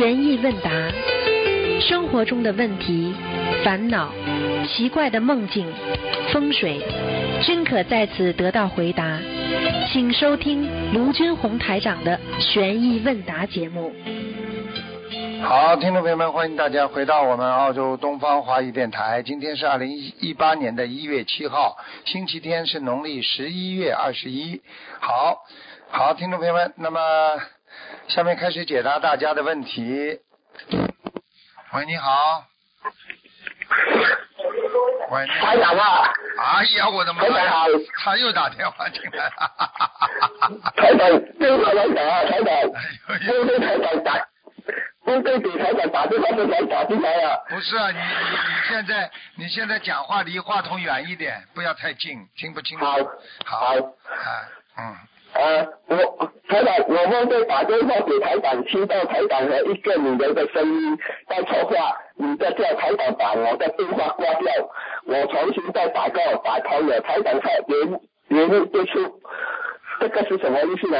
悬疑问答，生活中的问题、烦恼、奇怪的梦境、风水，均可在此得到回答。请收听卢军红台长的悬疑问答节目。好，听众朋友们，欢迎大家回到我们澳洲东方华语电台。今天是二零一八年的一月七号，星期天，是农历十一月二十一。好，好，听众朋友们，那么下面开始解答大家的问题。喂，你好。喂，你好。哎呀，我的妈呀！他又打电话进来了。哎呦因为台长打，因为给台长打电话就才打进来了。不是啊，你你你现在你现在讲话离话筒远一点，不要太近，听不清楚。好，好，好，啊，嗯，呃，我台长，我们会打电话给台长，听到台长和一个女人的声音在说话，你在叫台长把我的电话挂掉，我重新再打过，打通了，台长说连连不出，这个是什么意思呢？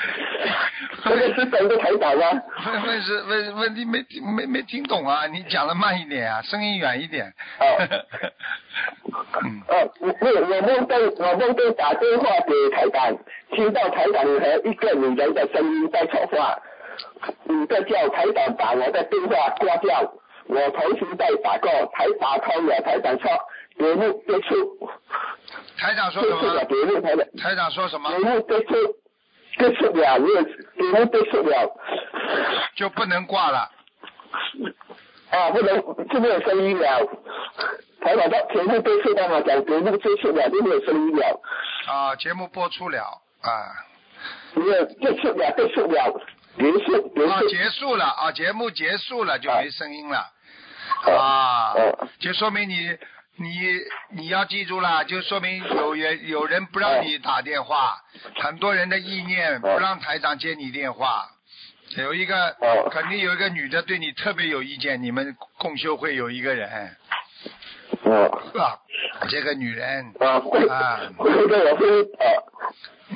这个是真的台长吗？问问是问问题没听没没听懂啊？你讲的慢一点啊，声音远一点。哦 嗯，呃，我我我梦见我梦见打电话给台长，听到台长和一个女人的声音在说话，你在叫台长把我的电话挂掉，我重新再打过，台打通了，台长说节目结束，台长说什么？台长说什么节？目结结束了，没有节目结束了，就不能挂了。啊，不能就没有声音了。台长说节目结束了嘛，讲节目结束了就没有声音了。啊，节目播出了啊，没有结束了，结束了，结束结啊，结束了啊，节目结束了就没声音了啊，就说明你你你要记住了，就说明有人有人不让你打电话，很多人的意念不让台长接你电话。有一个哦肯定有一个女的对你特别有意见，你们共修会有一个人，哦。啊，这个女人，啊，会啊。会的，我会呃，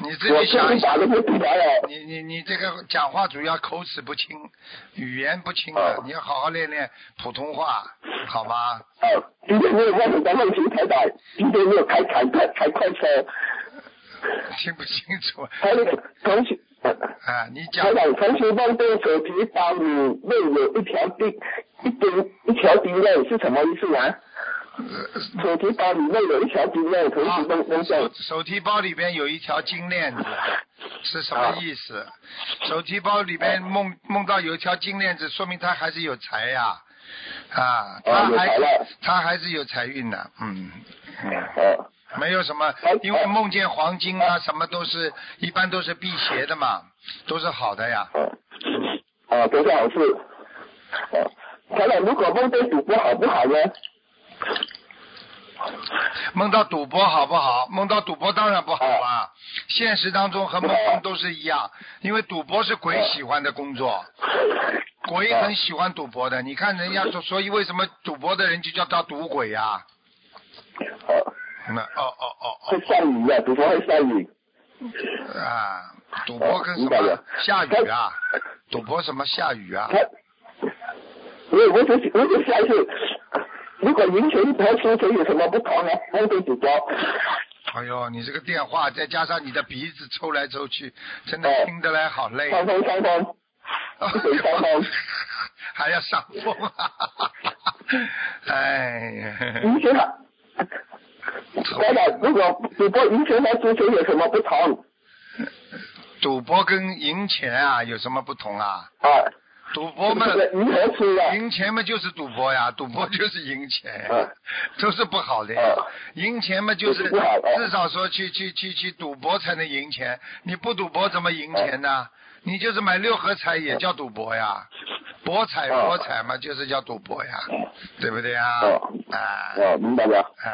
你自己想一想。你你你这个讲话主要口齿不清，语言不清啊。哦，你要好好练练普通话，好吗？啊，今天没有问你的问题，台长，今天没有开坦克，开快车，听不清楚。还有同学，呃啊！你讲。台长，同学梦见手提包里面有一条钉，一钉一条钉链是什么意思啊？手提包里面有一条金链，同啊学梦梦见手手提包里边有一条金链子，是什么意思？手提包里边梦梦到有一条金链子，说明他还是有财呀，啊，他还财了。他还是有财运的，嗯。没有什么，因为梦见黄金啊，什么都是一般都是辟邪的嘛，都是好的呀。哦哦，都是好事。哦，台长，如果梦见赌博好不好呢？梦到赌博好不好？梦到赌博当然不好啊。现实当中和梦中都是一样，因为赌博是鬼喜欢的工作，鬼很喜欢赌博的。你看人家说，所以为什么赌博的人就叫他赌鬼呀、哦，那哦哦哦会下雨呀，赌博会下雨。哦啊，赌博跟什么下雨啊？赌博什么下雨啊？我我只我只下一次，如果赢钱和输钱有什么不同呢？梦见赌博。哎呦，你这个电话再加上你的鼻子抽来抽去，真的哦听得来好累。伤风伤风，一嘴伤风。还要上风啊！哎呀，赢钱好。台长，如果赌博赢钱和输钱有什么不同？赌博跟赢钱啊有什么不同啊？啊，赌博嘛这，个赢钱嘛就是赌博呀，赌博就是赢钱嗯，都是不好的呀。嗯。赢钱嘛就是至少说去去去去赌博才能赢钱，你不赌博怎么赢钱呢？你就是买六合彩也叫赌博呀，博彩嗯博彩嘛就是叫赌博呀，对不对呀？哦啊。哦，明白了。啊。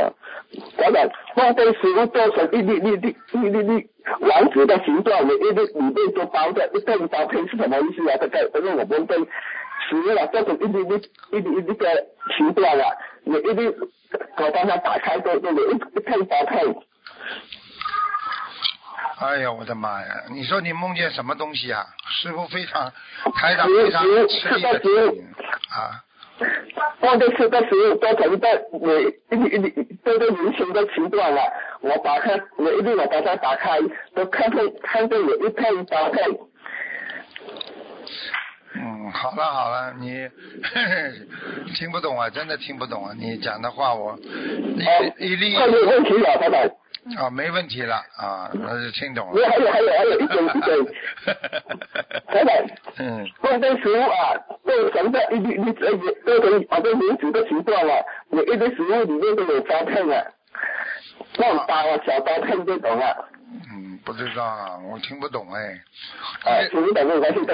啊！啊，台长，梦被食物做成一粒粒粒一粒粒丸子的形状，每一粒里面都包着一片包片是什么意思啊？这个因为我们被食物啊做成一粒粒一粒一粒的形状啊，每一粒我帮它打开都都有一一片包片。哎呀，我的妈呀！你说你梦见什么东西啊？师傅非常，台长非常物吃力啊。梦见吃的食物都成一个你一一这个明星的形状了。我把它，我一定我把它打开，都看见看见有一片刀片。嗯，好了好了，你 听不懂啊，真的听不懂啊！你讲的话我哦一一粒快点问题了，台长。啊，没问题了啊，那就听懂你了。还有还有还有一点一点，台长。嗯，梦见食物啊，做成的一粒一粒呃做成好像名字的形状了，每一个食物里面都有刀片啊，那种刀啊小刀片这种啊，不知道啊，我听不懂哎。这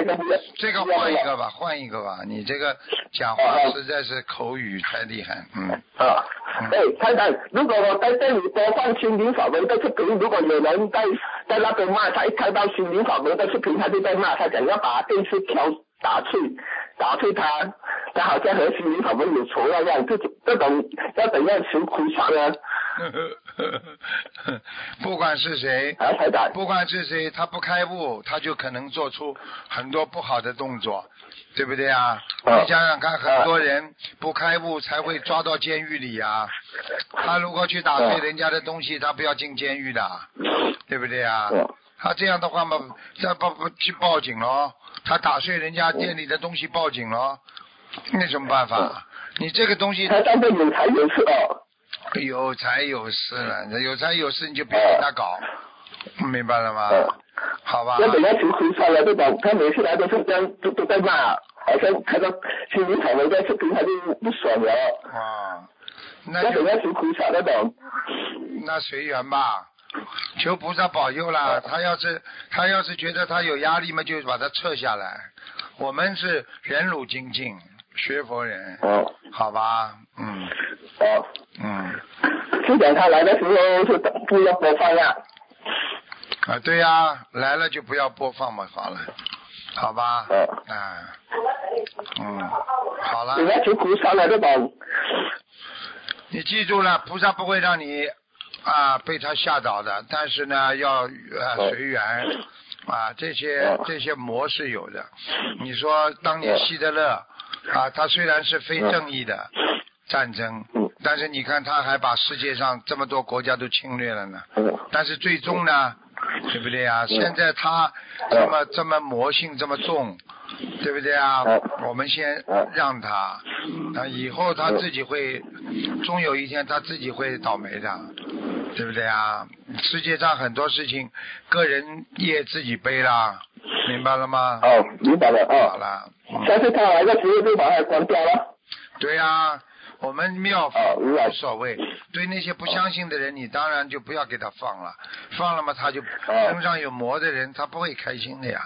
个这个换一个吧，换一个吧。你这个讲话实在是口语太厉害，嗯。啊，哎，太太，如果我在这里播放心灵法门的视频，如果有人在在那边骂他，一看到心灵法门的视频，他就在骂他，想要把电视调打碎，打碎他，他好像和心灵法门有仇那样，这种这种要怎样求苦偿呢？不管是谁，不管是谁，他不开悟，他就可能做出很多不好的动作，对不对啊？啊你想想看，很多人不开悟才会抓到监狱里啊。他如果去打碎啊人家的东西，他不要进监狱的，对不对啊？嗯他这样的话嘛，再不不去报警咯？他打碎人家店里的东西报警了？那什么办法？你这个东西他当着有财有势哦，有财有势了，有财有势你就别给他搞，明白了吗？嗯好吧。那怎样求苦偿呢？对吧他每次来都是这样，都都在骂，好像看到心灵法门在视频他就不爽了，啊，那怎样求苦偿那种？那随缘吧，求菩萨保佑啦。他要是他要是觉得他有压力嘛，就把他撤下来。我们是忍辱精进，学佛人，哦好吧？嗯哦，嗯就讲他来的时候是不要播放呀。啊，对呀、来了就不要播放嘛，好了，好吧？嗯啊，嗯，好了。人家求苦偿的这种，你记住了，菩萨不会让你啊被他吓倒的，但是呢，要呃哦随缘啊，这些哦这些魔是有的。你说当年希特勒啊，他虽然是非正义的战争嗯，但是你看他还把世界上这么多国家都侵略了呢。嗯。但是最终呢，对不对啊？现在他这么这么魔性这么重，对不对啊嗯？我们先嗯让他，啊，以后他自己会，终有一天他自己会倒霉的，对不对啊？世界上很多事情，个人业自己背啦，明白了吗？哦，明白了哦。好了，嗯下次他来的时候就把它关掉了。对呀、我们庙无所谓。对那些不相信的人，你当然就不要给他放了，放了嘛，他就哦身上有魔的人，他不会开心的呀，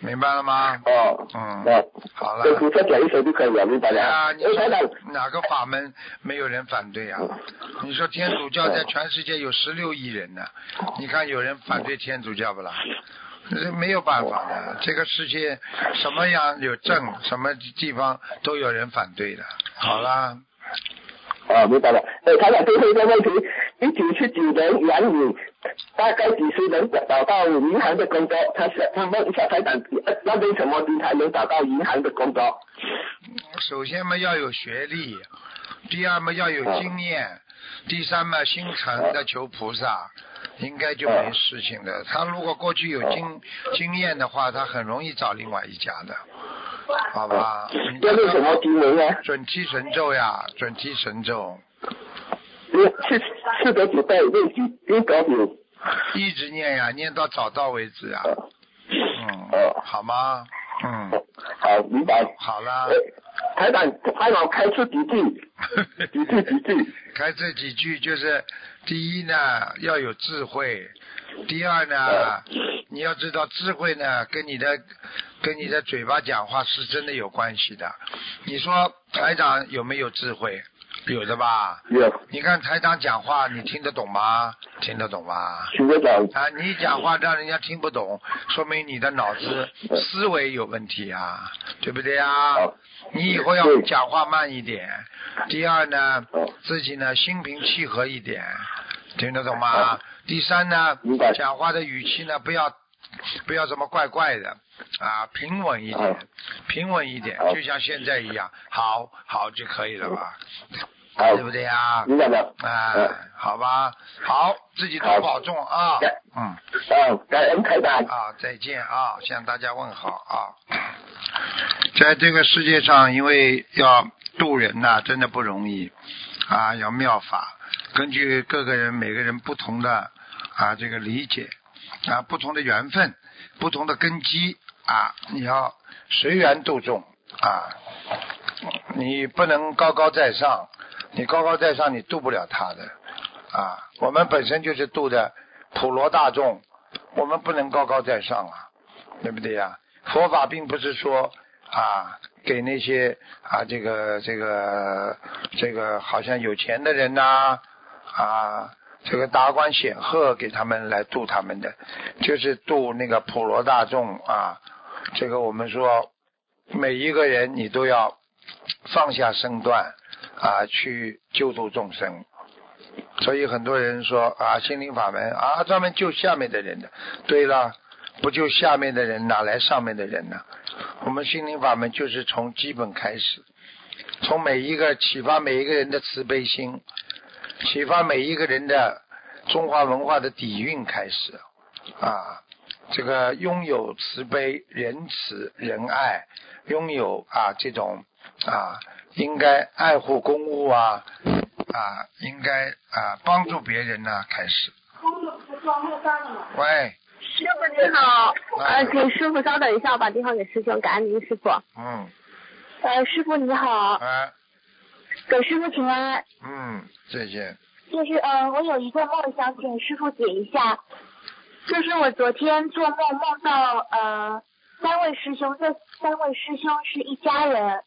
明白了吗？哦。嗯哦。好了跟菩萨讲一声就可以了，明白了。啊，你。说哪个法门没有人反对啊？你说天主教在全世界有十六亿人呢，你看有人反对天主教不啦？这没有办法的，这个世界什么样有正，什么地方都有人反对的。好啦，哦，明白了。呃，台长最后一个问题，一九七九年杨宇大概几时能找到银行的工作？他想他问一下台长，呃那边什么时才能找到银行的工作？首先嘛要有学历，第二嘛要有经验，第三嘛心诚的求菩萨，应该就没事情的。他如果过去有经经验的话，他很容易找另外一家的，好吧？你要念什么经文呢？准提神咒呀，准提神咒，一直念呀，念到找到为止啊。哦嗯，哦好吗？嗯，好，明白。好啦呃。台长，台长开出几句，几句几句。开这几句就是，第一呢要有智慧，第二呢你要知道智慧呢跟你的跟你的嘴巴讲话是真的有关系的。你说台长有没有智慧？有的吧？有，你看台长讲话，你听得懂吗？听得懂吗？听得懂。啊，你讲话让人家听不懂，说明你的脑子思维有问题啊，对不对啊好？你以后要讲话慢一点。第二呢，自己呢心平气和一点。听得懂吗？第三呢，讲话的语气呢，不要不要这么怪怪的啊，平稳一点，平稳一点，就像现在一样，好好就可以了吧？好对，不对呀？明白了。啊嗯，好吧，好，自己多保重啊。嗯。嗯，感恩台长。啊，再见啊，向大家问好啊。在这个世界上，因为要渡人呐、真的不容易啊，要妙法，根据各个人每个人不同的啊这个理解啊，不同的缘分，不同的根基啊，你要随缘度众啊，你不能高高在上，你高高在上，你渡不了他的啊。我们本身就是渡的普罗大众，我们不能高高在上啊，对不对呀、佛法并不是说啊给那些啊这个这个这个好像有钱的人呐啊这个达官显赫给他们来度他们的，就是度那个普罗大众啊。这个我们说每一个人你都要放下身段啊去救度众生。所以很多人说啊，心灵法门啊，专门救下面的人的。对了，不救下面的人，哪来上面的人呢？我们心灵法门就是从基本开始，从每一个启发每一个人的慈悲心，启发每一个人的中华文化的底蕴开始啊。这个拥有慈悲、仁慈、仁爱，拥有啊这种啊应该爱护公物啊啊应该啊帮助别人呢、开始。喂，师傅你好，哎呃，请师傅稍等一下，我把电话给师兄，感恩您师傅。嗯，呃，师傅你好，哎，给师傅请安。嗯，再见。就是呃，我有一个梦想请师傅解一下，就是我昨天做梦梦到呃三位师兄，这三位师兄是一家人，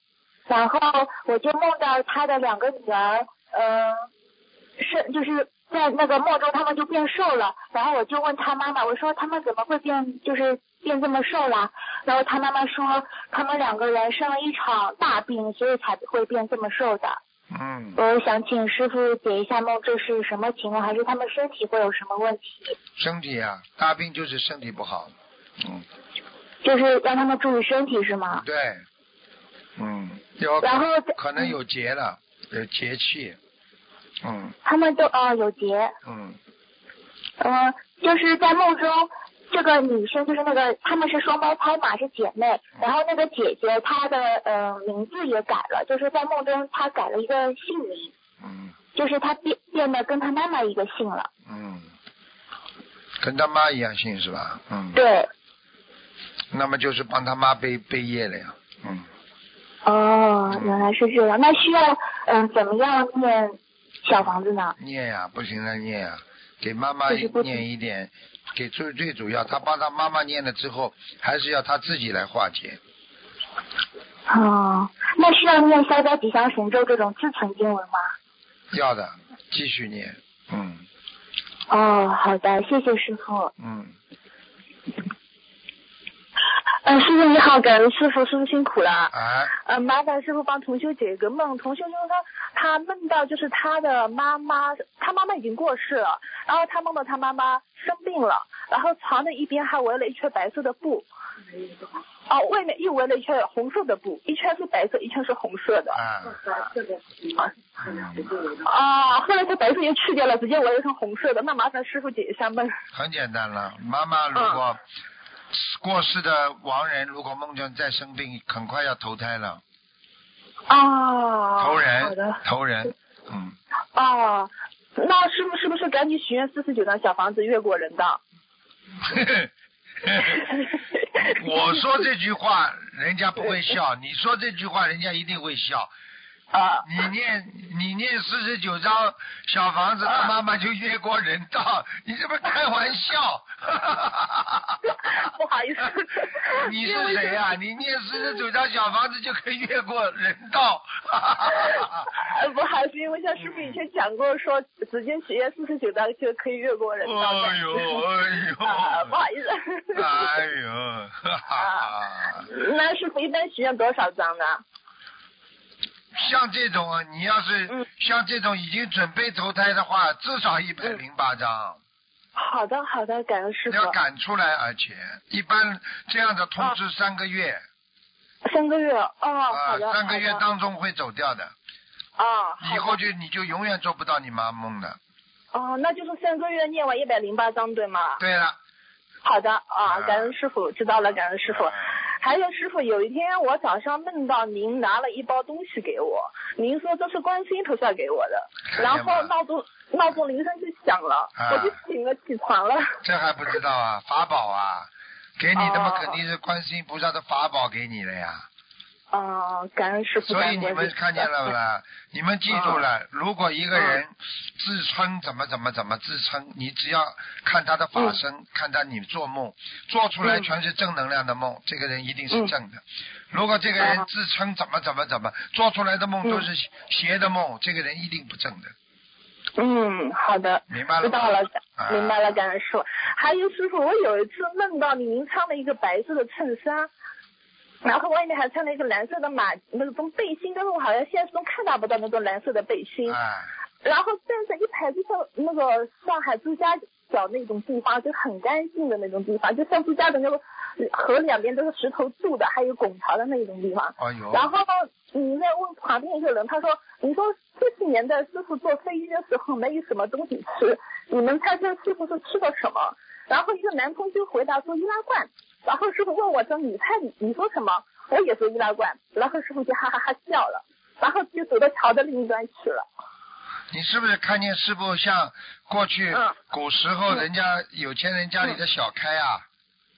然后我就梦到他的两个女儿，呃，是就是在那个梦中他们就变瘦了，然后我就问他妈妈，我说他们怎么会变就是变这么瘦了？然后他妈妈说他们两个人生了一场大病，所以才会变这么瘦的。嗯，我想请师傅解一下梦，这是什么情况？还是他们身体会有什么问题？身体啊，大病就是身体不好。嗯，就是让他们注意身体是吗？对，嗯，有然后可能有结了，有节气。嗯他们都哦有结，嗯，嗯、就是在梦中，这个女生就是那个她们是双胞胎嘛，是姐妹。然后那个姐姐她的呃名字也改了，就是在梦中她改了一个姓名，嗯就是她变变得跟她妈妈一个姓了。嗯，跟他妈一样姓是吧？嗯，对，那么就是帮他妈背背业了呀。嗯，哦，原来是这样。那需要嗯、怎么样念小房子呢？念呀、不停的念呀、给妈妈念一点，给最最主要，他帮他妈妈念了之后，还是要他自己来化解。哦，那需要念消灾吉祥神咒这种自存经文吗？要的，继续念。嗯哦，好的，谢谢师傅。嗯，嗯，师傅你好，感恩师傅，师傅辛苦了。啊，呃，麻烦师傅帮同修解一个梦。同修就是说，他梦到就是他的妈妈，他妈妈已经过世了，然后他梦到他妈妈生病了，然后床的一边还围了一圈白色的布，哦，外面又围了一圈红色的布，一圈是白色，一圈是红色的。啊，嗯，啊，后来他白色也去掉了，直接围了成红色的。那麻烦师傅解一下梦。很简单了。妈妈如果过世的亡人如果梦见再生病，很快要投胎了，哦，投人，，投人。嗯，哦，那是不是不是赶紧许愿四十九张小房子越过人道？我说这句话，人家不会笑；你说这句话，人家一定会笑。啊，你念你念四十九张小房子，他妈妈就越过人道，你这不是开玩笑？不好意思，你是谁呀、你念四十九张小房子就可以越过人道？呃，不好意思，因为像师傅以前讲过说，直接许愿四十九张就可以越过人道。哎呦 哎啊，不！好意思。哎呦！那师傅一般许愿多少张呢？像这种啊，你要是嗯。像这种已经准备投胎的话，至少一百零八张，好的好的，感恩师傅。要赶出来，而且一般这样的通知三个月。三个月哦，啊好的，，三个月当中会走掉的，啊，以后就你就永远做不到你妈梦的。哦，那就是三个月念完一百零八章对吗？对了，好的啊啊，感恩师傅，知道了，感恩师傅。还有师傅，有一天我早上梦到您拿了一包东西给我，您说这是观世音菩萨给我的，然后闹钟闹钟铃声就响了，啊我就醒了起床了。这还不知道啊，法宝啊，给你的嘛哦肯定是观世音菩萨的法宝给你的呀。哦，感恩师傅。所以你们看见了不啦？你们记住了，如果一个人自称怎么怎么怎么自称，你只要看他的法身，看他你做梦，做出来嗯全是正能量的梦，这个人一定是嗯正的。如果这个人啊自称怎么怎么怎么，做出来的梦嗯都是邪的梦，这个人一定不正的，嗯，好的，明白了？知道了，啊明白了，感恩师傅。还有师傅，我有一次梦到你，您穿了一个白色的衬衫，然后外面还穿了一个蓝色的马那种背心，但是我好像现实中看到不到那种蓝色的背心。哎，然后站在一排就像那个上海朱家角那种地方，就很干净的那种地方，就像朱家的那个河两边都是石头筑的，还有拱桥的那种地方。哎呦，然后你在问旁边一个人，他说：“你说这些年的师傅坐飞机的时候没有什么东西吃，你们猜猜师傅是吃的什么？”然后一个男同学回答说易拉罐。然后师傅问我说：“你猜你你说什么？”我也说易拉罐。然后师傅就哈哈哈笑了，然后就走到桥的另一端去了。你是不是看见师傅像过去嗯古时候人家有钱人家里的小开啊？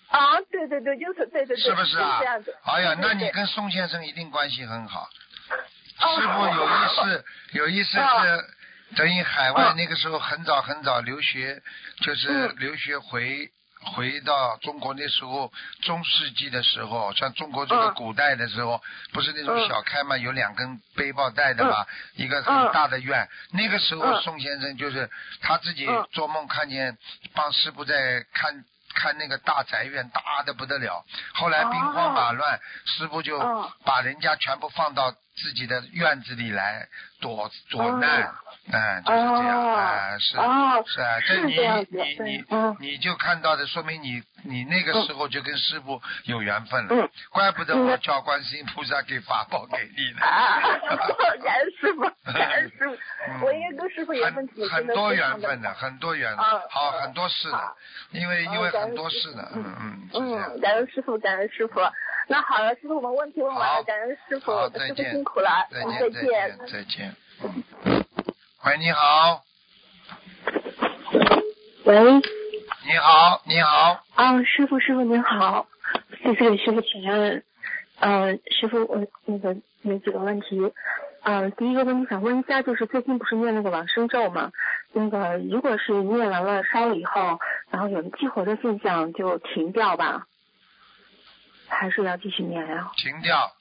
啊，对对对，就是对对对，是不是啊就这样子。？哎呀，那你跟宋先生一定关系很好。哦师傅有意思，有一次哦是等于海外哦。那个时候很早很早留学，就是嗯。留学回回到中国那时候中世纪的时候，像中国这个嗯。古代的时候，不是那种嗯。小开嘛，有两根背包带的嘛，一个很大的院。那个时候嗯。宋先生就是他自己嗯。做梦看见帮师傅在看。看那个大宅院大的不得了，后来兵荒马乱，师傅就哦把人家全部放到自己的院子里来躲躲难，哦嗯，就是这样，哦啊，是哦是啊，这你你你嗯你就看到的，说明你你那个时候就跟师傅有缘分了，嗯怪不得嗯我叫观世音菩萨给法宝给你呢。啊，感恩师傅，感恩师傅，嗯我应该跟师傅缘分挺很很多缘分的，很多缘，啊好很多事的，因为啊因为很多事的，嗯嗯，嗯，感恩师傅，感恩师傅。那好了，师傅，我们问题问完了，感恩师傅好，，再师傅见，辛苦了，嗯再见，再。见，再见。嗯喂，你好，喂，你好，你好，啊，师傅，师傅您好，弟子给师傅请安。呃，师傅，我那个有几个问题。呃，第一个问题想问一下，就是最近不是念那个往生咒嘛？那个如果是念完了烧了以后，然后有激活的现象，就停掉吧，还是要继续念呀、停掉，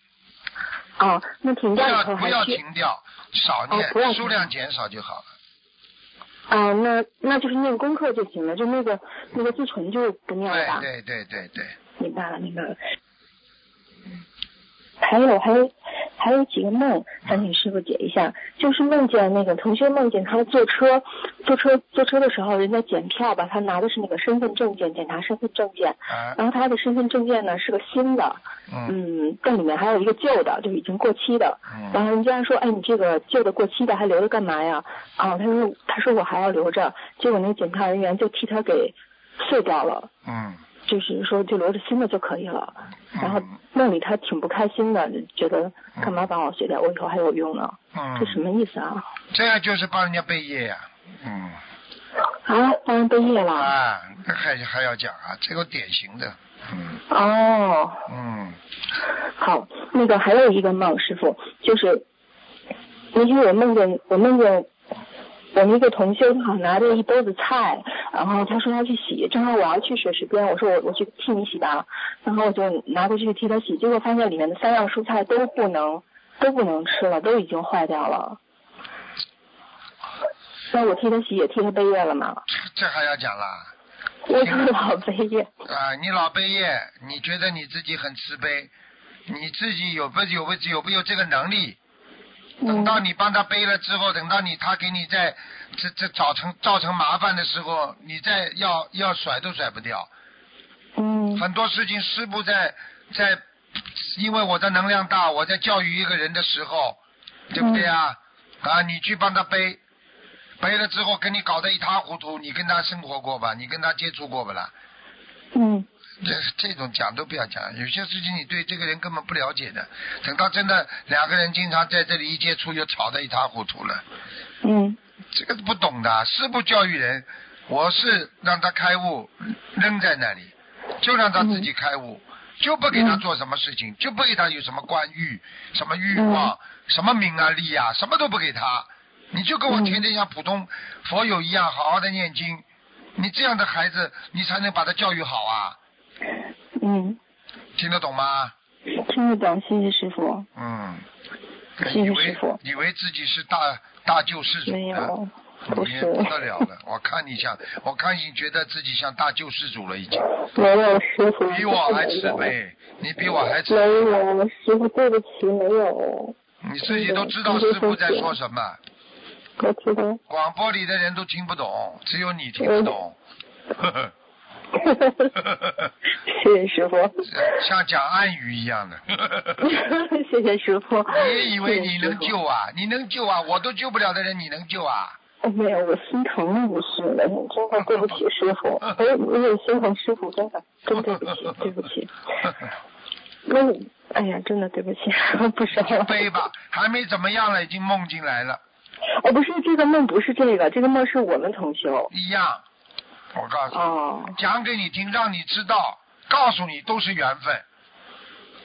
哦，那停掉以后还不要停掉，少念，停数量减少就好了。哦、那那就是念功课就行了，就那个那个自存就不念了吧？对对对对对，明白了，明白了。还有还有还有几个梦，想请师傅解一下。就是梦见那个同学梦见他坐车，坐车坐车的时候，人家检票吧，他拿的是那个身份证件，检查身份证件。啊，然后他的身份证件呢是个新的，嗯嗯，但里面还有一个旧的，就已经过期的。然嗯，后人家说，哎，你这个旧的过期的还留着干嘛呀？啊，他说他说我还要留着，结果那个检票人员就替他给碎掉了。嗯就是说就留着新的就可以了。然后嗯梦里他挺不开心的，就觉得干嘛把我碎掉，我以后还有用呢？这什嗯，么意思啊？这样就是帮人家背业呀，嗯，啊，帮人背业了？啊，那还还要讲啊，这个典型的，嗯哦，嗯好，那个还有一个梦，师傅就是那天我梦见我梦见我们一个同修，他好像拿着一兜子菜，然后他说他去洗，正好我要去水池边，我说我我去替你洗吧，然后我就拿过去替他洗，结果发现里面的三样蔬菜都不能都不能吃了，都已经坏掉了。那我替他洗也替他背业了吗？这这还要讲啦？我是老背业。啊，你老背业，你觉得你自己很慈悲，你自己有不有不有不有这个能力？等到你帮他背了之后，等到你他给你在这这造成造成麻烦的时候，你再要要甩都甩不掉。嗯很多事情师傅在在，因为我的能量大，我在教育一个人的时候，对不对啊？啊，你去帮他背，背了之后跟你搞得一塌糊涂，你跟他生活过吧？你跟他接触过不啦？嗯这这种讲都不要讲，有些事情你对这个人根本不了解的，等到真的两个人经常在这里一接触，就吵得一塌糊涂了。嗯。这个不懂的，师不教育人，我是让他开悟，扔在那里，就让他自己开悟，就不给他做什么事情，就不给他有什么官欲、什么欲望、什么名啊利啊，什么都不给他，你就跟我天天像普通佛友一样，好好的念经，你这样的孩子，你才能把他教育好啊，嗯，听得懂吗？听得懂，谢谢师傅。嗯，谢谢师傅。以为自己是大大救世主没。有，不你是，不得了了，我看你像，我看你觉得自己像大救世主了，已经。没有师傅，比我还慈悲，你比我还慈没悲，有，师傅对不起，没有，你自己都知道师傅在说什么，我知道。广播里的人都听不懂，只有你听得懂，呵呵 谢谢师傅，像讲暗语一样的，谢谢师傅。你以为你能救啊？你能救啊？我都救不了的人，你能救啊？哦没有，我心疼不是的，真的对不起师傅，我也我也心疼师傅，真的，真对不起，对不起。那你，哎呀，真的对不起，不说了。背吧，还没怎么样了，已经梦进来了，哦，不是这个梦，不是这个，这个梦是我们同修。一样。我告诉你，哦，讲给你听，让你知道，告诉你都是缘分。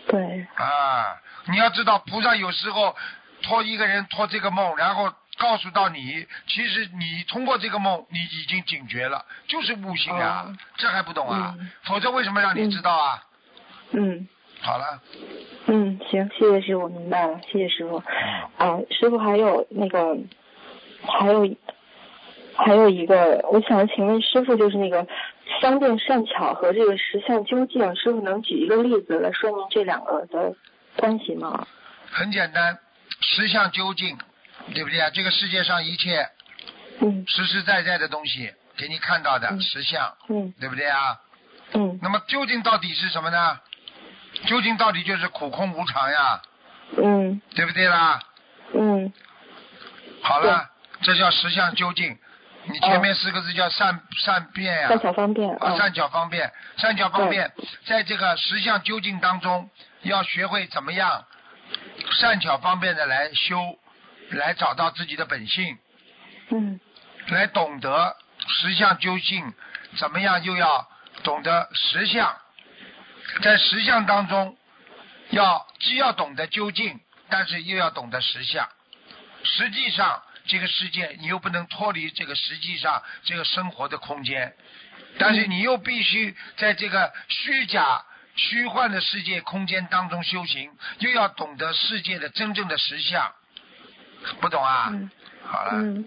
对，啊，你要知道，菩萨有时候托一个人托这个梦，然后告诉到你，其实你通过这个梦，你已经警觉了，就是悟性啊，哦这还不懂啊？嗯否则为什么让你知道啊？嗯好了，嗯，行，谢谢师傅，明白了，谢谢师傅。嗯，啊，师傅还有那个，还有还有一个，我想请问师傅，就是那个方便善巧和这个实相究竟，师傅能举一个例子来说明这两个的关系吗？很简单，实相究竟，对不对啊？这个世界上一切嗯实实在在的东西，给你看到的嗯实相，嗯对不对啊？嗯那么究竟到底是什么呢？究竟到底就是苦空无常呀，嗯对不对啦？嗯好了，这叫实相究竟。你前面四个字叫善善变呀、善巧方便啊，啊，善巧方便，善巧方便，在这个实相究竟当中，要学会怎么样善巧方便的来修，来找到自己的本性，嗯。来懂得实相究竟，怎么样又要懂得实相，在实相当中，要既要懂得究竟，但是又要懂得实相。实际上，这个世界你又不能脱离这个实际上这个生活的空间，但是你又必须在这个虚假、虚幻的世界空间当中修行，又要懂得世界的真正的实相。不懂啊？嗯好了。嗯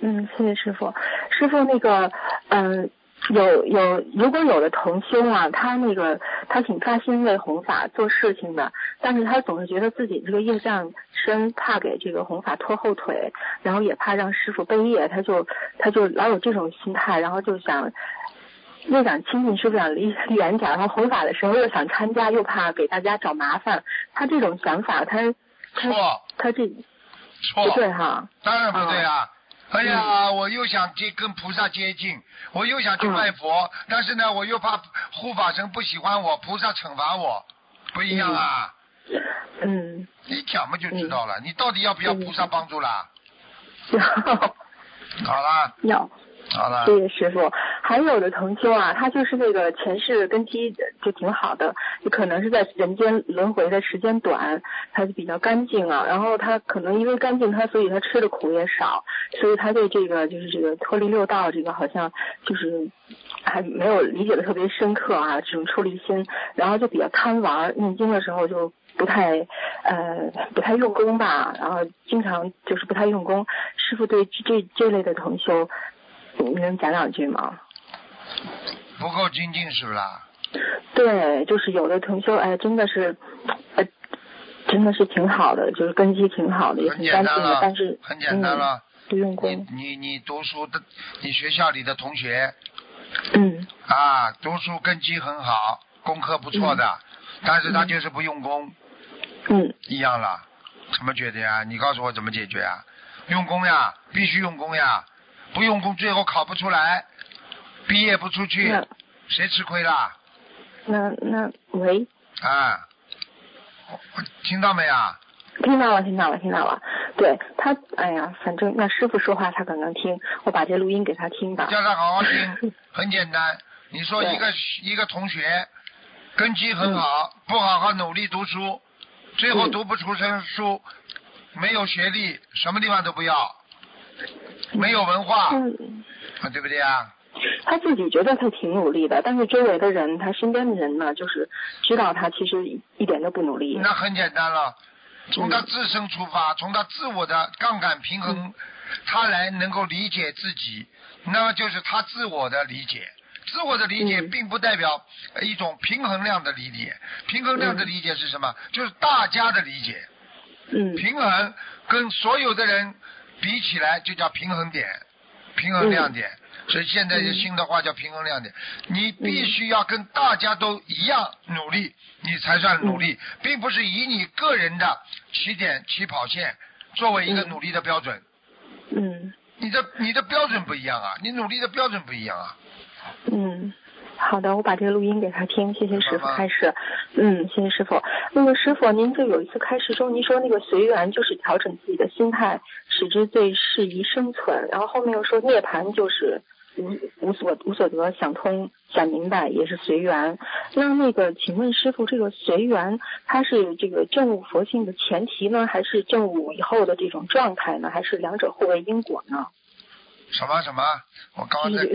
嗯，谢谢师傅。师傅那个，嗯、有有，如果有的同修啊，他那个他挺发心为弘法做事情的，但是他总是觉得自己这个业障深，怕给这个弘法拖后腿，然后也怕让师傅背业，他就他就老有这种心态，然后就想。又想亲近师傅，想离离远点，然后弘法的时候又想参加，又怕给大家找麻烦。他这种想法，他他错他这错，不对哈？当然不对啊！哎呀，我又想接跟菩萨接近，我又想去拜佛，但是呢，我又怕护法神不喜欢我，菩萨惩罚我，不一样啊！嗯，你讲嘛就知道了，你到底要不要菩萨帮助啦？要好啦，要，好了，谢谢师傅。还有的同修啊，他就是那个前世根基就挺好的，就可能是在人间轮回的时间短，他就比较干净啊。然后他可能因为干净，他所以他吃的苦也少，所以他对这个就是这个脱离六道这个好像就是还没有理解的特别深刻啊，这种出离心，然后就比较贪玩，念经的时候就不太呃不太用功吧，然后经常就是不太用功。师傅对这这类的同修，你能讲两句吗？不够精进是不是啦？对，就是有的同修，哎，真的是，呃，真的是挺好的，就是根基挺好的，也很挺干净的简单了，，但是很简单嗯、了。不用功。你你读书的，你学校里的同学嗯啊，读书根基很好，功课不错的，但是他嗯就是不用功，嗯一样了。怎么解决呀？你告诉我怎么解决啊？用功呀，必须用功呀，不用功最后考不出来，毕业不出去，谁吃亏啦？那那喂，啊，听到没啊？听到了听到了听到了。对他，哎呀，反正那师傅说话他可能听，我把这录音给他听吧。叫他好好听，很简单。你说一个一个同学根基很好，不好好努力读书，最后嗯读不出成书，没有学历，什么地方都不要，没有文化，嗯，啊，对不对啊？他自己觉得他挺努力的，但是周围的人，他身边的人呢，就是知道他其实一点都不努力。那很简单了，从他嗯自身出发，从他自我的杠杆平衡，他来能够理解自己，那么就是他自我的理解。自我的理解嗯并不代表呃一种平衡量的理解，平衡量的嗯理解是什么？就是大家的理解。嗯平衡跟所有的人比起来，就叫平衡点，平衡亮点。所以现在新的话叫平衡亮点。你必须要跟大家都一样努力，你才算努力，并不是以你个人的起点起跑线作为一个嗯努力的标准。嗯你的你的标准不一样啊，你努力的标准不一样啊。嗯，好的，我把这个录音给他听，谢谢师傅开始。嗯，谢谢师傅。那么师傅，您就有一次开示中，您说那个随缘就是调整自己的心态，使之最适宜生存。然后后面又说涅槃就是无无所无所得，想通想明白也是随缘。那那个，请问师傅，这个随缘它是这个证悟佛性的前提呢，还是证悟以后的这种状态呢，还是两者互为因果呢？什么什么？我刚刚在。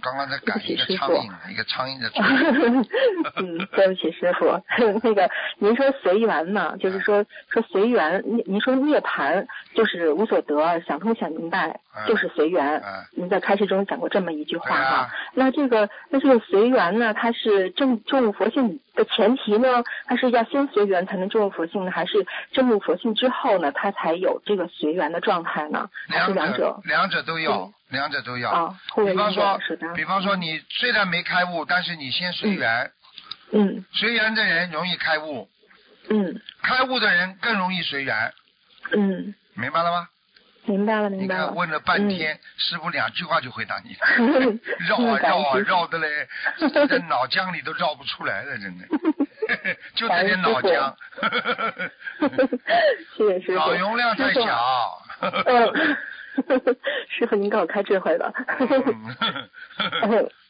刚刚在赶一个对不起师傅苍蝇，一个苍蝇。嗯，对不起，师傅，那个您说随缘嘛，就是说说随缘，您您说涅槃就是无所得，想通想明白嗯就是随缘。嗯您在开示中讲过这么一句话对啊哈。那这个那这个随缘呢，它是证证悟佛性的前提呢，它是要先随缘才能证悟佛性呢？还是证悟佛性之后呢，它才有这个随缘的状态呢？还是两者？两者都要，两者都要。比方说比方说你虽然没开悟，但是你先随缘，嗯随缘的人容易开悟，嗯开悟的人更容易随缘，嗯，明白了吗？明白了你明白了。看问了半嗯天，师傅两句话就回答你了，绕啊绕啊绕的嘞，这脑浆里都绕不出来了，真的，就这点脑浆，谢谢师傅。脑容量太小。嗯，师傅您给我开智慧了。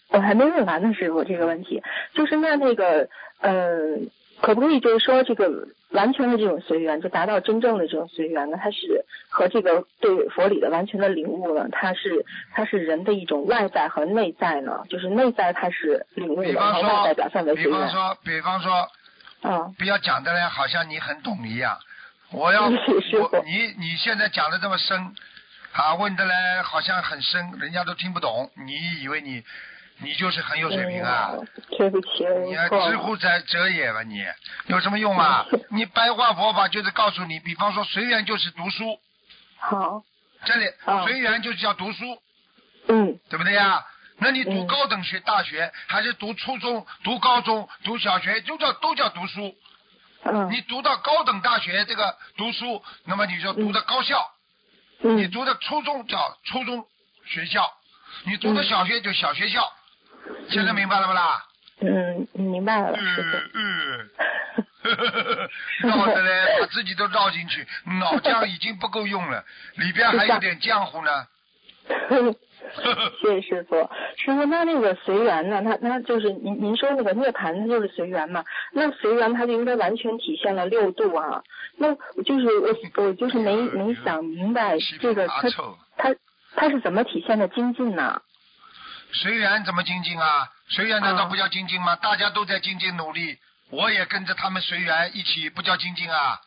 我还没问完呢，师傅这个问题，就是那那个呃，可不可以就是说这个完全的这种随缘，就达到真正的这种随缘呢？它是和这个对佛理的完全的领悟呢？它是它是人的一种外在和内在呢？就是内在它是领悟的，外在说表现为，比随缘。方说，比方说，嗯不要讲的嘞，好像你很懂一样。我要 我你你现在讲的这么深，啊，问的嘞好像很深，人家都听不懂。你以为你你就是很有水平啊？嗯对不起，你还。知乎者者也吧你，有什么用啊？你白话佛法就是告诉你，比方说随缘就是读书，好，这里哦随缘就是要读书，嗯对不对呀？那你读嗯高等学大学，还是读初中、读高中、读小学，都叫都叫读书。嗯你读到高等大学这个读书，那么你就读的高校；你嗯读的初中叫初中学校，你读的小学就小学校。现在明白了不啦？嗯，明白了，师嗯傅。嗯，绕的嘞，把自己都绕进去，脑浆已经不够用了，里边还有点浆糊呢。谢谢师傅。师傅，那那个随缘呢？他他就是您您说那个涅槃，它就是随缘嘛？那随缘它就应该完全体现了六度啊。那我就是我我就是没没想明白这个它八臭，它它是怎么体现的精进呢？随缘怎么精进啊？随缘难道啊不叫精进吗？大家都在精进努力，我也跟着他们随缘一起，不叫精进啊？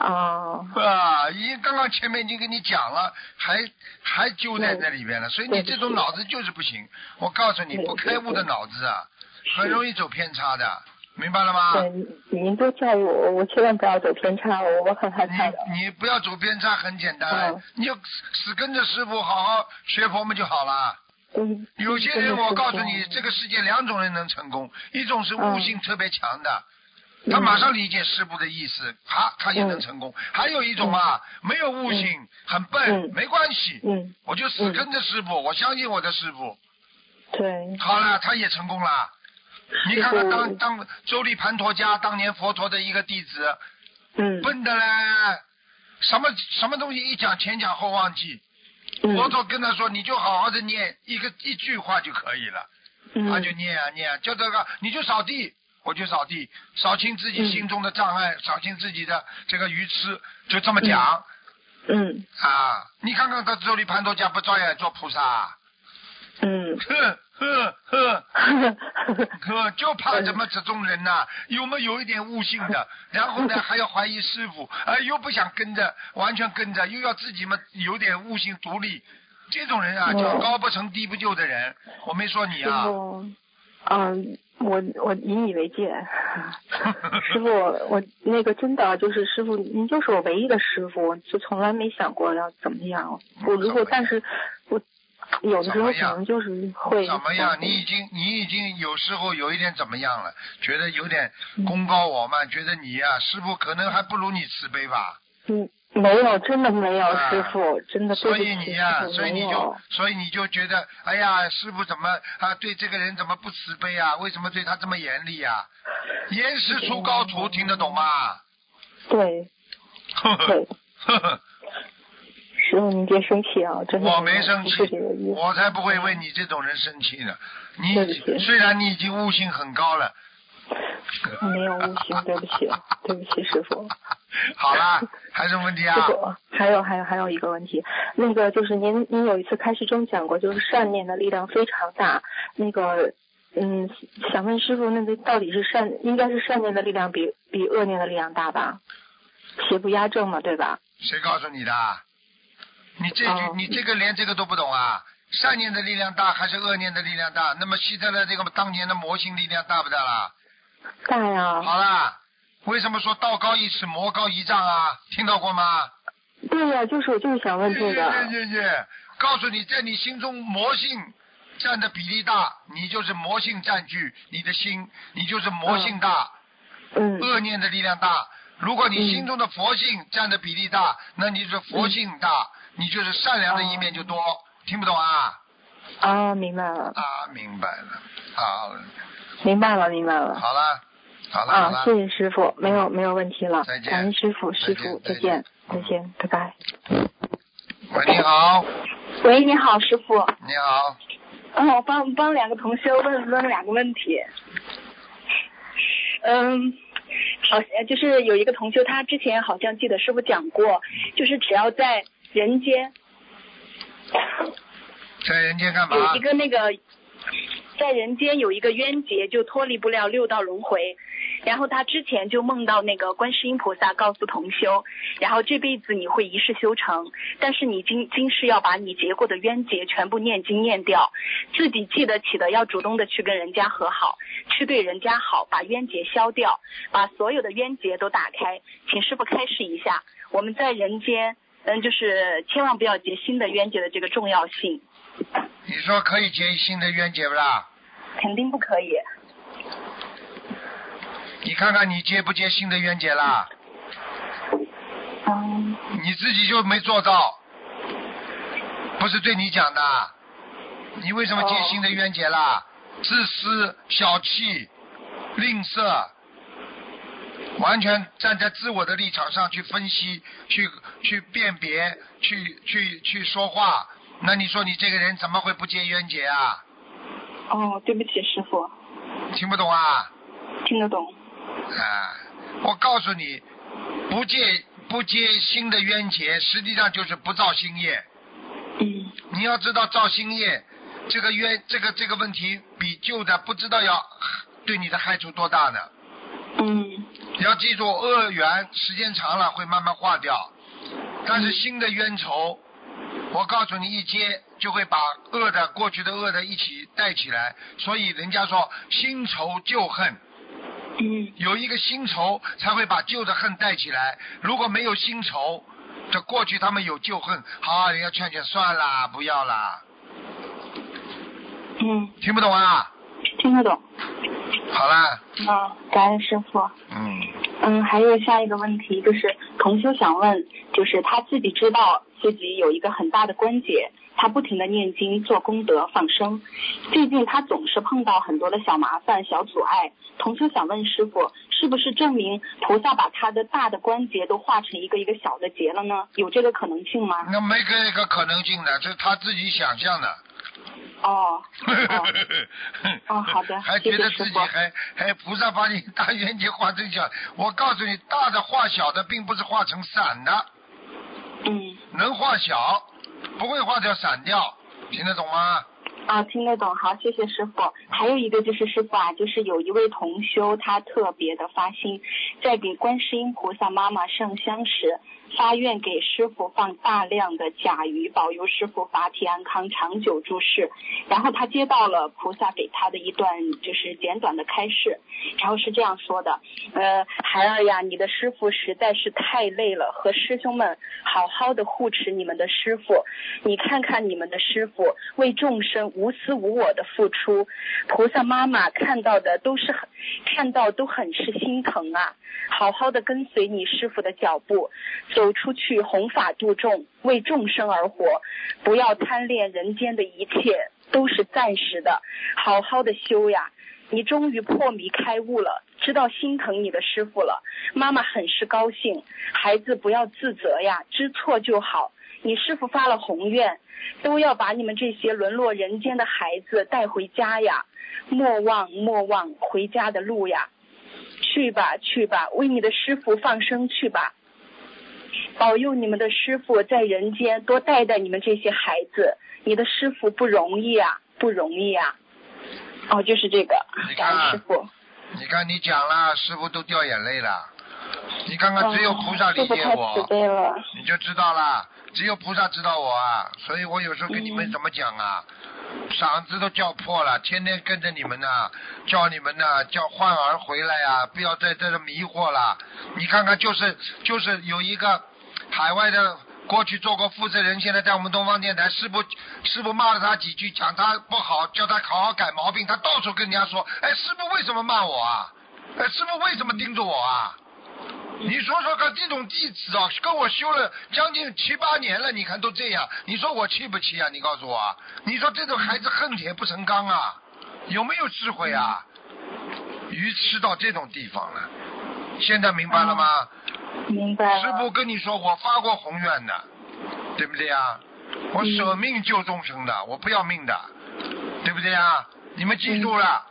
哦，啊，已经刚刚前面已经跟你讲了，还还揪在那里边了，所以你这种脑子就是不行。我告诉你，不开悟的脑子啊，很容易走偏差的。明白了吗？对，您多教育我，我千万不要走偏差，我我很害怕的。你你不要走偏差，很简单，嗯你就死跟着师傅好好学佛嘛就好了。嗯，有些人我告诉你，这个世界两种人能成功，一种是悟性特别强的，嗯他马上理解师傅的意思，他他也能成功。还有一种啊，没有悟性，很笨，嗯。没关系，嗯，我就死跟着师傅，我相信我的师傅。对，好了，他也成功了。你看看当当周立盘陀家当年佛陀的一个弟子，嗯。笨的嘞，什么什么东西一讲前讲后忘记。嗯。佛陀跟他说，你就好好的念一个一句话就可以了。嗯。他就念啊念啊，就这个你就扫地，我去扫地，扫清自己心中的障碍，扫清自己的这个愚痴，就这么讲、嗯。啊。你看看他周立盘多家不照样做菩萨、啊？嗯。呵 呵呵。呵 呵，就怕怎么这种人呐、有没有一点悟性的，然后呢 还要怀疑师傅，哎，又不想跟着，完全跟着，又要自己嘛有点悟性独立，这种人啊哦叫高不成低不就的人，我没说你啊，傅，嗯，我我引以为戒，师傅，我那个真的就是师傅，您就是我唯一的师傅，就从来没想过要怎么样。我如果但是我有的时候可能就是会怎么样？你已经你已经有时候有一点怎么样了？觉得有点功高我慢，觉得你呀、师傅可能还不如你慈悲吧。嗯没有，真的没有，啊师傅，真的对所以你呀、所以你就，所以你就觉得，哎呀，师傅怎么啊对这个人怎么不慈悲啊？为什么对他这么严厉啊？严师出高徒，听得懂吗？对呵呵对，呵呵，师傅您别生气啊，真的我没生气。我才不会为你这种人生气呢。你虽然你已经悟性很高了，没有悟性，对不起，对不起，师傅。好啦，还有什么问题啊还有还有还有一个问题，那个就是您您有一次开示中讲过，就是善念的力量非常大。那个嗯，想问师傅，那个到底是善，应该是善念的力量比比恶念的力量大吧？邪不压正嘛，对吧？谁告诉你的？你这句、哦你这个连这个都不懂啊？善念的力量大还是恶念的力量大？那么希特勒这个当年的魔性力量大不大啦？大呀，好啦，为什么说道高一尺，魔高一丈啊？听到过吗？对呀，就是我就是想问这耶个，耶耶耶！告诉你，在你心中魔性占的比例大，你就是魔性占据你的心，你就是魔性大，嗯恶念的力量大。如果你心中的佛性占的比例大，那你就是佛性大，你就是善良的一面就多。听不懂啊？啊，明白了，啊，明白了。好，明白了，明白了。好了，好了，好啊，了。谢谢师傅，没有没有问题了再，见感恩师傅，师傅再再见见，再见，拜拜。喂，你好，喂，你好，师傅。你好，嗯，我帮帮两个同学问问两个问题。嗯，好，呃就是有一个同修，他之前好像记得师傅讲过，就是只要在人间在人间干嘛？有一个那个，在人间有一个冤结，就脱离不了六道轮回。然后他之前就梦到那个观世音菩萨告诉同修，然后这辈子你会一世修成，但是你今今世要把你结过的冤结全部念经念掉，自己记得起的要主动的去跟人家和好，去对人家好，把冤结消掉，把所有的冤结都打开。请师傅开示一下，我们在人间，嗯，就是千万不要结新的冤结的这个重要性。你说可以结新的冤结不啦？肯定不可以。你看看你结不结新的冤结啦？嗯，你自己就没做到，不是对你讲的。你为什么结新的冤结啦？自私、小气、吝啬，完全站在自我的立场上去分析、去去辨别、去去去说话。那你说你这个人怎么会不结冤结啊？哦，对不起，师傅，听不懂啊？听得懂。啊，我告诉你，不结不结新的冤结，实际上就是不造新业。嗯你要知道造新业，这个冤这个这个问题比旧的不知道要 对你的害处多大呢。嗯要记住，恶缘时间长了会慢慢化掉，但是新的冤仇，我告诉你，一接就会把恶的过去的恶的一起带起来，所以人家说新仇旧恨，嗯有一个新仇才会把旧的恨带起来。如果没有新仇，这过去他们有旧恨，好，人家劝劝算啦，不要啦，嗯，听不懂啊？听得懂。好啦，啊，感恩师傅。嗯，嗯，还有下一个问题就是，同修想问，就是他自己知道自己有一个很大的关节，他不停的念经做功德放生，最近他总是碰到很多的小麻烦、小阻碍。同修想问师傅，是不是证明菩萨把他的大的关节都化成一个一个小的结了呢？有这个可能性吗？那没这个可能性的，这是他自己想象的。哦，哦，哦好的还觉得自己还还菩萨把你大圆结化成小，我告诉你，大的化小的，并不是化成散的，嗯，能画小，不会画掉散掉，听得懂吗？啊，听得懂，好，谢谢师傅。还有一个就是师傅啊，就是有一位同修，他特别的发心，在给观世音菩萨妈妈上香时，发愿给师傅放大量的甲鱼，保佑师傅法体安康、长久住世。然后他接到了菩萨给他的一段就是简短的开示，然后是这样说的：呃，孩儿呀，你的师傅实在是太累了，和师兄们好好的护持你们的师傅。你看看你们的师傅为众生无私无我的付出，菩萨妈妈看到的都是很看到都很是心疼啊！好好的跟随你师傅的脚步，走出去弘法度众，为众生而活，不要贪恋人间的一切，都是暂时的，好好的修呀！你终于破迷开悟了，知道心疼你的师傅了，妈妈很是高兴。孩子不要自责呀，知错就好。你师傅发了宏愿，都要把你们这些沦落人间的孩子带回家呀！莫忘莫忘回家的路呀！去吧去吧，为你的师傅放生去吧！保佑你们的师傅在人间多带带你们这些孩子，你的师傅不容易啊，不容易啊！哦，就是这个你，感恩看师傅。你看你讲了，师傅都掉眼泪了。你看看，只有菩萨理解我。你就知道了。只有菩萨知道我啊，所以我有时候跟你们嗯怎么讲啊，嗓子都叫破了，天天跟着你们呢，叫你们呢，叫焕儿回来啊，不要再在这迷惑了。你看看，就是就是有一个海外的。过去做过负责人，现在在我们东方电台，师傅师傅骂了他几句，讲他不好，叫他好好改毛病，他到处跟人家说，哎，师傅为什么骂我啊？哎，师傅为什么盯着我啊？你说说看，这种弟子啊，跟我修了将近七八年了，你看都这样，你说我气不气啊？你告诉我啊，你说这种孩子恨铁不成钢啊，有没有智慧啊？愚痴到这种地方了，现在明白了吗？明白了。师傅跟你说，我发过宏愿的，对不对啊？我舍命救众生的，我不要命的，对不对啊？你们记住了，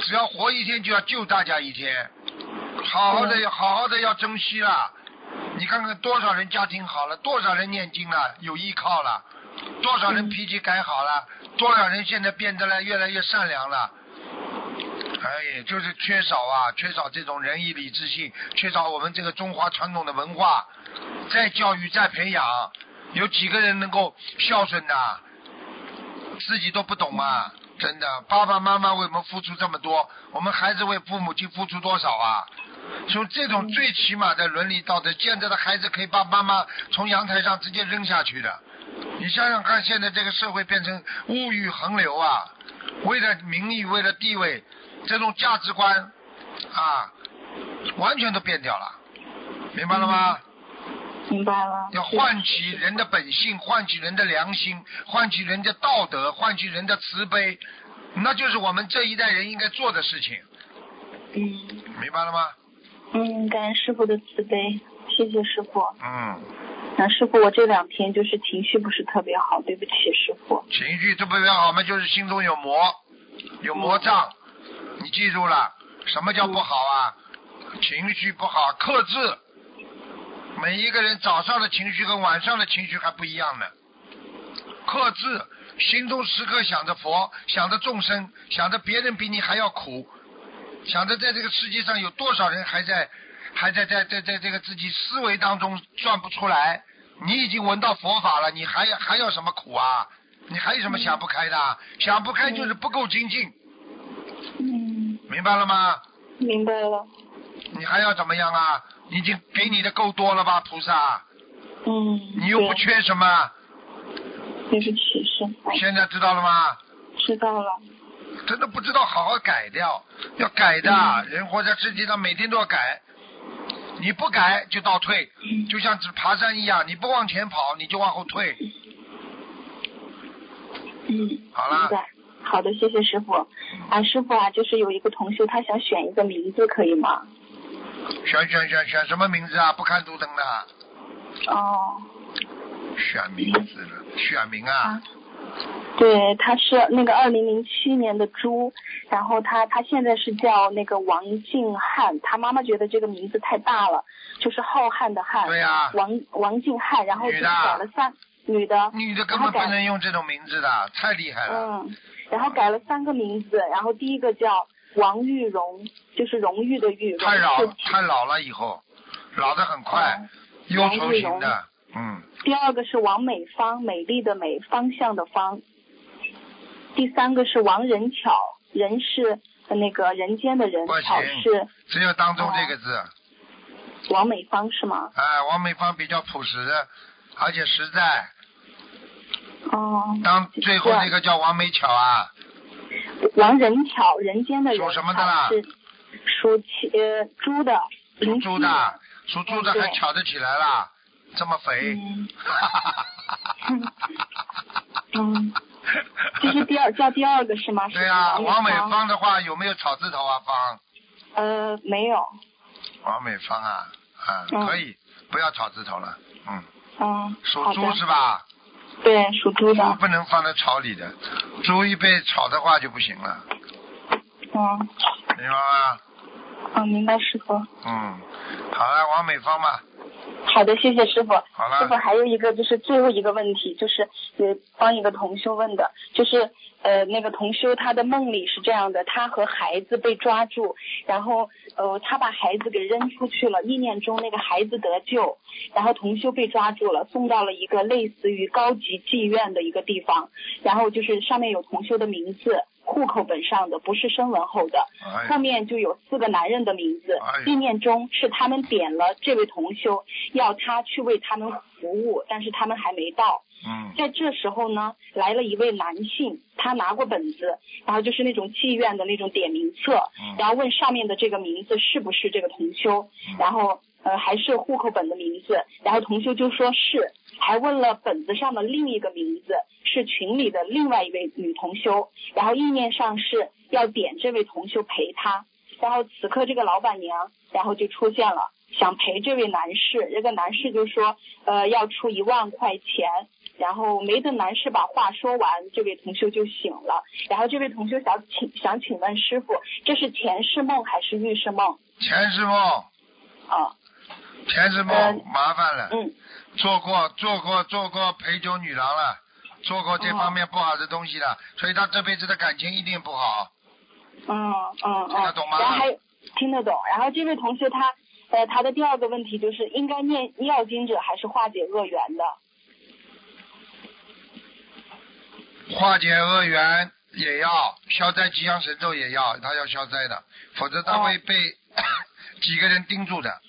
只要活一天就要救大家一天，好好的好好的要珍惜了。你看看多少人家庭好了，多少人念经了，有依靠了，多少人脾气改好了，多少人现在变得来越来越善良了。哎，就是缺少啊，缺少这种仁义礼智信，缺少我们这个中华传统的文化，再教育再培养，有几个人能够孝顺的？自己都不懂啊！真的，爸爸妈妈为我们付出这么多，我们孩子为父母亲付出多少啊？从这种最起码的伦理道德，现在的孩子可以把妈妈从阳台上直接扔下去的。你想想看，现在这个社会变成物欲横流啊，为了名利，为了地位，这种价值观啊，完全都变掉了，明白了吗？明白了。要唤起人的本性，唤起人的良心，唤起人的道德，唤起人的慈悲，那就是我们这一代人应该做的事情，嗯明白了吗？嗯，感恩师傅的慈悲，谢谢师傅。嗯，那师傅，我这两天就是情绪不是特别好，对不起师傅。情绪特别好嘛，就是心中有魔，有魔障，你记住了，什么叫不好啊？情绪不好，克制。每一个人早上的情绪跟晚上的情绪还不一样呢。克制，心中时刻想着佛，想着众生，想着别人比你还要苦，想着在这个世界上有多少人还在，还在在在在这个自己思维当中转不出来。你已经闻到佛法了，你还要还要什么苦啊？你还有什么想不开的？想不开就是不够精进，嗯明白了吗？明白了。你还要怎么样啊？已经给你的够多了吧，菩萨？嗯。你又不缺什么，对不起，是。现在知道了吗？知道了。真的不知道，好好改掉，要改的。嗯人活在世界上，每天都要改。你不改就倒退，嗯就像只爬山一样，你不往前跑，你就往后退。嗯。好了。好的，谢谢师傅。啊，师傅啊，就是有一个同修，他想选一个名字，可以吗？选选选选什么名字啊？不看图腾的，哦。选名字了，选名啊。对，他是那个二零零七年的猪，然后他他现在是叫那个王静汉，他妈妈觉得这个名字太大了，就是浩瀚的瀚。对呀王王静汉，然后就改了三女的。女的根本不能用这种名字的，太厉害了。嗯，然后改了三个名字，然后第一个叫王玉荣，就是荣誉的玉，太老太老了以后，老的很快，哦忧愁型的，嗯，第二个是王美芳，美丽的美，方向的方。第三个是王仁巧，人是那个人间的人巧是只有当中这个字。王美芳是吗？哎，王美芳比较朴实，而且实在。哦。当最后那个叫王美巧啊，王仁巧，人间的人。属什么的啦是属鸡呃猪的。属猪的，属猪的还巧得起来啦，这么肥。嗯，这是第二叫第二个是吗？对啊，是王美芳。芳的话有没有草字头啊？芳，呃，没有。王美芳啊，啊，嗯可以，不要草字头了，嗯，嗯。属猪是吧？对，属猪的。不能放在草里的，猪一被炒的话就不行了，嗯。明白吗？嗯，明白师傅。嗯，好了，王美芳吧，好的，谢谢师傅。好了师傅还有一个就是最后一个问题，就是也帮一个同修问的，就是呃那个同修他的梦里是这样的，他和孩子被抓住，然后呃他把孩子给扔出去了，意念中那个孩子得救，然后同修被抓住了，送到了一个类似于高级妓院的一个地方，然后就是上面有同修的名字。户口本上的不是声纹后的，哎后面就有四个男人的名字哎，意念中是他们点了这位同修，要他去为他们服务，但是他们还没到。嗯，在这时候呢，来了一位男性，他拿过本子，然后就是那种妓院的那种点名册，嗯。然后问上面的这个名字是不是这个同修，然后呃还是户口本的名字，然后同修就说是，还问了本子上的另一个名字，是群里的另外一位女同修，然后意念上是要点这位同修陪他，然后此刻这个老板娘然后就出现了，想陪这位男士，这个男士就说呃要出一万块钱。然后没等男士把话说完，这位同修就醒了。然后这位同修想请想请问师傅，这是前世梦还是预示梦？前世梦，啊，前世梦嗯麻烦了，嗯，做过做过做过陪酒女郎了，做过这方哦面不好的东西了，所以他这辈子的感情一定不好。嗯嗯嗯，听得懂吗然后还听得懂。然后这位同学他呃他的第二个问题就是应该念要经者还是化解恶缘的？化解恶缘也要，消灾吉祥神咒也要，他要消灾的，否则他会被、几个人盯住的。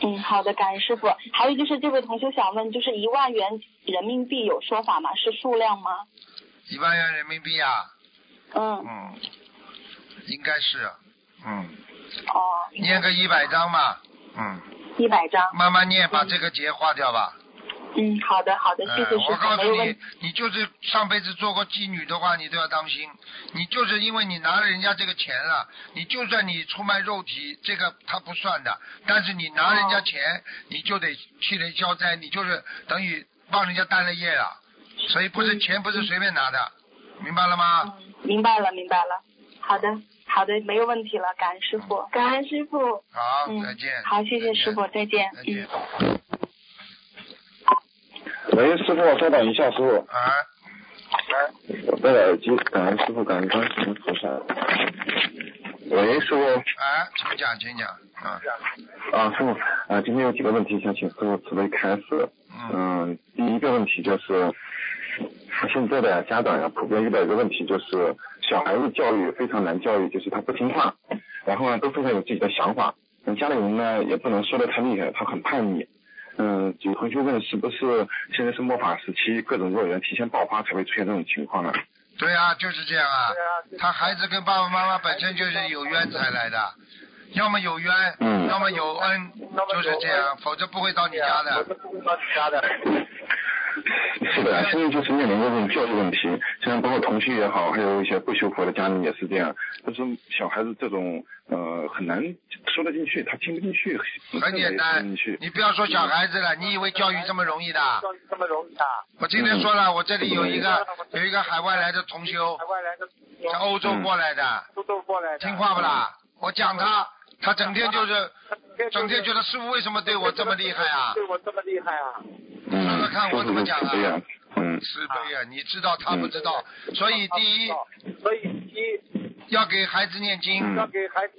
嗯，好的，感恩师傅。还有就是这位同学想问，就是一万元人民币有说法吗？是数量吗？一万元人民币啊，嗯，嗯，应该是，嗯，哦，念个一百张吧，嗯，一百张。慢慢念，把这个结化掉吧。嗯，好的好的，谢谢嗯，师傅，我告诉你，你就是上辈子做过妓女的话，你都要当心。你就是因为你拿了人家这个钱了，你就算你出卖肉体，这个他不算的。但是你拿人家钱，你就得替人消灾，你就是等于帮人家担了业了。所以不是嗯钱不是随便拿的，明白了吗？嗯，明白了，明白了。好的，好的，没有问题了，感恩师傅，感恩师傅。好，嗯再见。好，谢谢师傅，再见。再见嗯。。喂，师傅，稍等一下，师傅，啊，我戴了耳机，感恩师傅，感恩观世音菩萨。喂，师傅，啊，请讲，请讲。啊，啊，师傅，啊，今天有几个问题想请师傅慈悲开示。嗯，嗯，第一个问题就是，现在的家长呀，普遍遇到一个问题，就是小孩子教育非常难教育，就是他不听话。然后呢都非常有自己的想法，嗯，家里人呢也不能说的太厉害，他很叛逆。嗯，有同学问是不是现在是末法时期，各种恶缘提前爆发才会出现这种情况呢？对啊，就是这样啊。他孩子跟爸爸妈妈本身就是有冤才来的，要么有冤，嗯要么有恩，就是这样，否则不会到你家的。是的，现在就是面临这种教育问题，现在包括同学也好，还有一些不修佛的家庭也是这样，就是小孩子这种呃很难说得进去，他听不进去，很简单。你不要说小孩子了，你以为教育这么容易的？教育这么容易的？我今天说了，我这里有一个有一个海外来的同修，海外来的从欧洲过来的，欧洲过来的听话不啦？我讲他，他整天就是整天觉得师傅为什么对我这么厉害啊？对我这么厉害啊？嗯，说说看我怎么讲啊慈悲啊，嗯慈悲啊！你知道他不知道，所以第一所以第一要给孩子念经，嗯要给孩子